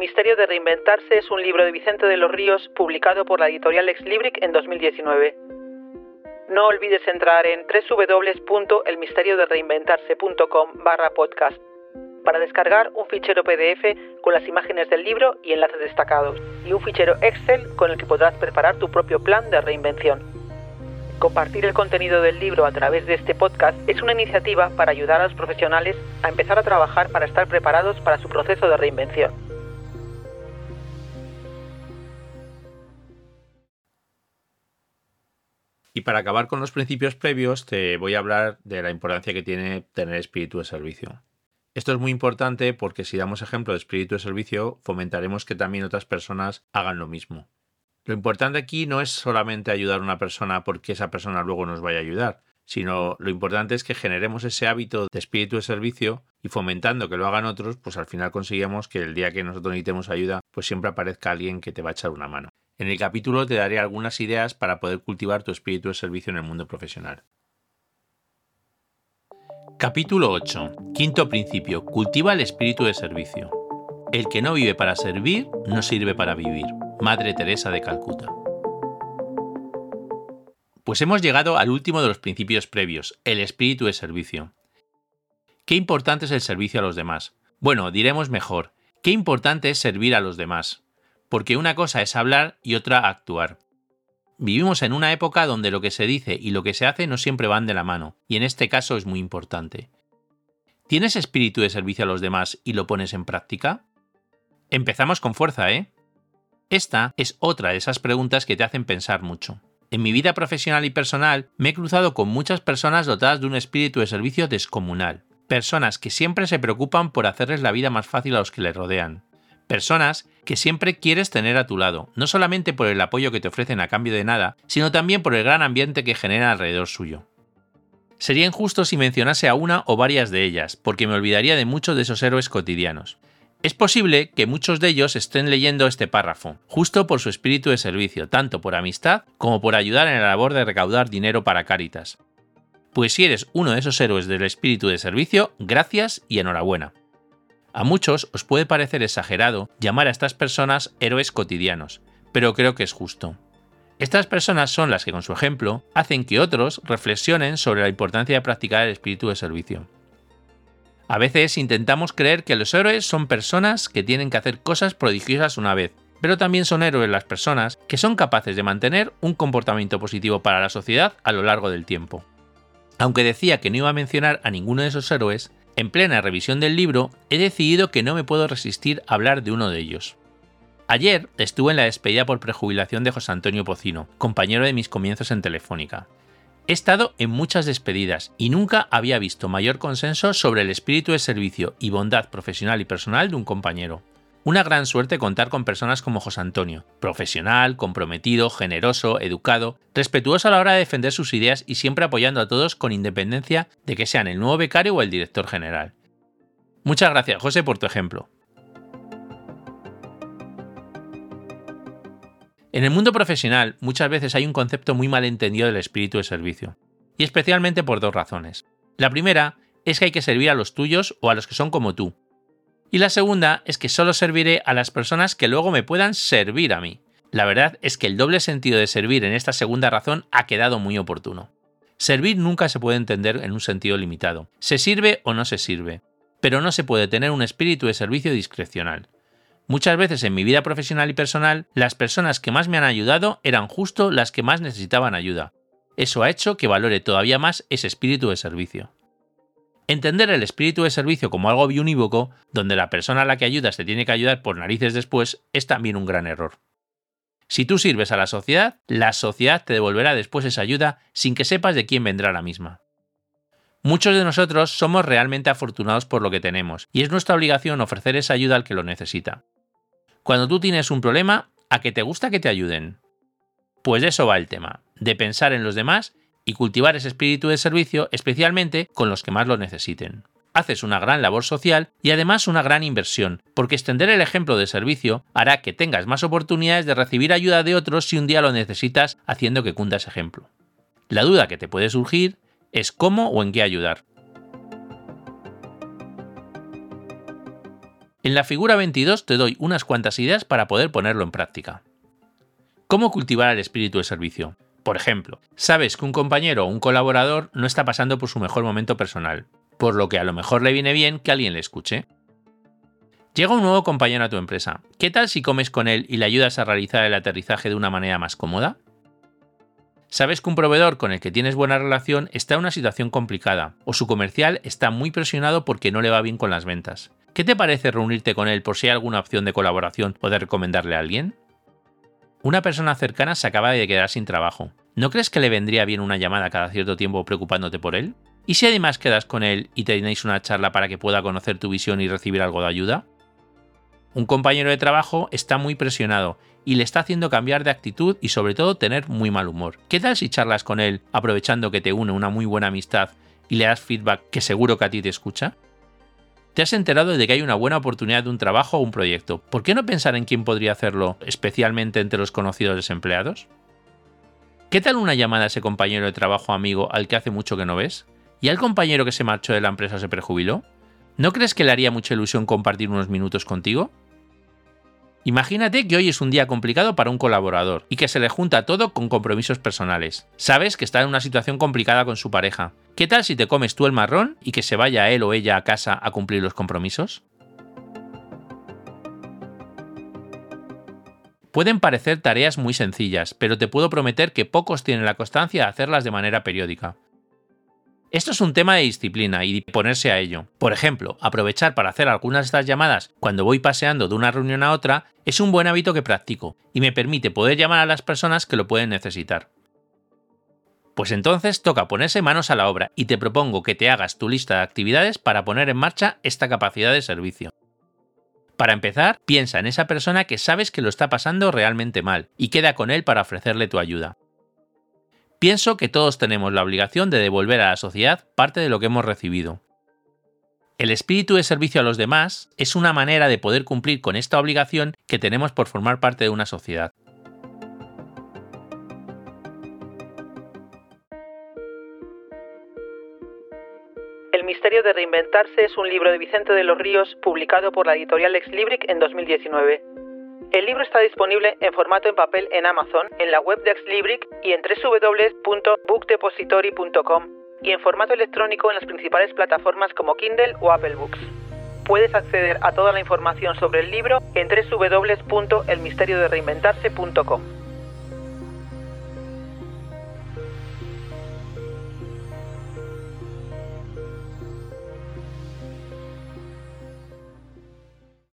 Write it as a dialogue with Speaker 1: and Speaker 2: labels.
Speaker 1: misterio de reinventarse es un libro de Vicente de los Ríos publicado por la editorial Ex Libric en 2019. No olvides entrar en www.elmisteriodereinventarse.com barra podcast para descargar un fichero PDF con las imágenes del libro y enlaces destacados y un fichero Excel con el que podrás preparar tu propio plan de reinvención. Compartir el contenido del libro a través de este podcast es una iniciativa para ayudar a los profesionales a empezar a trabajar para estar preparados para su proceso de reinvención.
Speaker 2: Y para acabar con los principios previos, te voy a hablar de la importancia que tiene tener espíritu de servicio. Esto es muy importante porque si damos ejemplo de espíritu de servicio, fomentaremos que también otras personas hagan lo mismo. Lo importante aquí no es solamente ayudar a una persona porque esa persona luego nos vaya a ayudar, sino lo importante es que generemos ese hábito de espíritu de servicio y fomentando que lo hagan otros, pues al final conseguimos que el día que nosotros necesitemos ayuda, pues siempre aparezca alguien que te va a echar una mano. En el capítulo te daré algunas ideas para poder cultivar tu espíritu de servicio en el mundo profesional. Capítulo 8. Quinto principio. Cultiva el espíritu de servicio. El que no vive para servir, no sirve para vivir. Madre Teresa de Calcuta. Pues hemos llegado al último de los principios previos, el espíritu de servicio. ¿Qué importante es el servicio a los demás? Bueno, diremos mejor, ¿qué importante es servir a los demás? Porque una cosa es hablar y otra actuar. Vivimos en una época donde lo que se dice y lo que se hace no siempre van de la mano, y en este caso es muy importante. ¿Tienes espíritu de servicio a los demás y lo pones en práctica? Empezamos con fuerza, ¿eh? Esta es otra de esas preguntas que te hacen pensar mucho. En mi vida profesional y personal me he cruzado con muchas personas dotadas de un espíritu de servicio descomunal, personas que siempre se preocupan por hacerles la vida más fácil a los que les rodean, Personas que siempre quieres tener a tu lado, no solamente por el apoyo que te ofrecen a cambio de nada, sino también por el gran ambiente que generan alrededor suyo. Sería injusto si mencionase a una o varias de ellas, porque me olvidaría de muchos de esos héroes cotidianos. Es posible que muchos de ellos estén leyendo este párrafo, justo por su espíritu de servicio, tanto por amistad como por ayudar en la labor de recaudar dinero para Cáritas. Pues si eres uno de esos héroes del espíritu de servicio, gracias y enhorabuena. A muchos os puede parecer exagerado llamar a estas personas héroes cotidianos, pero creo que es justo. Estas personas son las que con su ejemplo hacen que otros reflexionen sobre la importancia de practicar el espíritu de servicio. A veces intentamos creer que los héroes son personas que tienen que hacer cosas prodigiosas una vez, pero también son héroes las personas que son capaces de mantener un comportamiento positivo para la sociedad a lo largo del tiempo. Aunque decía que no iba a mencionar a ninguno de esos héroes, en plena revisión del libro, he decidido que no me puedo resistir a hablar de uno de ellos. Ayer estuve en la despedida por prejubilación de José Antonio Pocino, compañero de mis comienzos en Telefónica. He estado en muchas despedidas y nunca había visto mayor consenso sobre el espíritu de servicio y bondad profesional y personal de un compañero. Una gran suerte contar con personas como José Antonio, profesional, comprometido, generoso, educado, respetuoso a la hora de defender sus ideas y siempre apoyando a todos con independencia de que sean el nuevo becario o el director general. Muchas gracias, José, por tu ejemplo. En el mundo profesional muchas veces hay un concepto muy mal entendido del espíritu de servicio, y especialmente por dos razones. La primera es que hay que servir a los tuyos o a los que son como tú, y la segunda es que solo serviré a las personas que luego me puedan servir a mí. La verdad es que el doble sentido de servir en esta segunda razón ha quedado muy oportuno. Servir nunca se puede entender en un sentido limitado. Se sirve o no se sirve. Pero no se puede tener un espíritu de servicio discrecional. Muchas veces en mi vida profesional y personal, las personas que más me han ayudado eran justo las que más necesitaban ayuda. Eso ha hecho que valore todavía más ese espíritu de servicio. Entender el espíritu de servicio como algo biunívoco, donde la persona a la que ayudas te tiene que ayudar por narices después, es también un gran error. Si tú sirves a la sociedad, la sociedad te devolverá después esa ayuda sin que sepas de quién vendrá la misma. Muchos de nosotros somos realmente afortunados por lo que tenemos, y es nuestra obligación ofrecer esa ayuda al que lo necesita. Cuando tú tienes un problema, ¿a qué te gusta que te ayuden? Pues de eso va el tema, de pensar en los demás y cultivar ese espíritu de servicio especialmente con los que más lo necesiten. Haces una gran labor social y además una gran inversión, porque extender el ejemplo de servicio hará que tengas más oportunidades de recibir ayuda de otros si un día lo necesitas haciendo que cunda ese ejemplo. La duda que te puede surgir es cómo o en qué ayudar. En la figura 22 te doy unas cuantas ideas para poder ponerlo en práctica. ¿Cómo cultivar el espíritu de servicio? Por ejemplo, sabes que un compañero o un colaborador no está pasando por su mejor momento personal, por lo que a lo mejor le viene bien que alguien le escuche. Llega un nuevo compañero a tu empresa. ¿Qué tal si comes con él y le ayudas a realizar el aterrizaje de una manera más cómoda? Sabes que un proveedor con el que tienes buena relación está en una situación complicada, o su comercial está muy presionado porque no le va bien con las ventas. ¿Qué te parece reunirte con él por si hay alguna opción de colaboración o de recomendarle a alguien? Una persona cercana se acaba de quedar sin trabajo. ¿No crees que le vendría bien una llamada cada cierto tiempo preocupándote por él? ¿Y si además quedas con él y tenéis una charla para que pueda conocer tu visión y recibir algo de ayuda? Un compañero de trabajo está muy presionado y le está haciendo cambiar de actitud y sobre todo tener muy mal humor. ¿Qué tal si charlas con él aprovechando que te une una muy buena amistad y le das feedback que seguro que a ti te escucha? ¿Te has enterado de que hay una buena oportunidad de un trabajo o un proyecto? ¿Por qué no pensar en quién podría hacerlo, especialmente entre los conocidos desempleados? ¿Qué tal una llamada a ese compañero de trabajo amigo al que hace mucho que no ves? ¿Y al compañero que se marchó de la empresa se prejubiló? ¿No crees que le haría mucha ilusión compartir unos minutos contigo? Imagínate que hoy es un día complicado para un colaborador y que se le junta todo con compromisos personales. Sabes que está en una situación complicada con su pareja. ¿Qué tal si te comes tú el marrón y que se vaya él o ella a casa a cumplir los compromisos? Pueden parecer tareas muy sencillas, pero te puedo prometer que pocos tienen la constancia de hacerlas de manera periódica. Esto es un tema de disciplina y ponerse a ello. Por ejemplo, aprovechar para hacer algunas de estas llamadas cuando voy paseando de una reunión a otra es un buen hábito que practico y me permite poder llamar a las personas que lo pueden necesitar. Pues entonces toca ponerse manos a la obra y te propongo que te hagas tu lista de actividades para poner en marcha esta capacidad de servicio. Para empezar, piensa en esa persona que sabes que lo está pasando realmente mal y queda con él para ofrecerle tu ayuda. Pienso que todos tenemos la obligación de devolver a la sociedad parte de lo que hemos recibido. El espíritu de servicio a los demás es una manera de poder cumplir con esta obligación que tenemos por formar parte de una sociedad.
Speaker 1: El misterio de reinventarse es un libro de Vicente de los Ríos publicado por la editorial Ex Libric en 2019. El libro está disponible en formato en papel en Amazon, en la web de Exlibric y en www.bookdepository.com y en formato electrónico en las principales plataformas como Kindle o Apple Books. Puedes acceder a toda la información sobre el libro en www.elmisteriodereinventarse.com.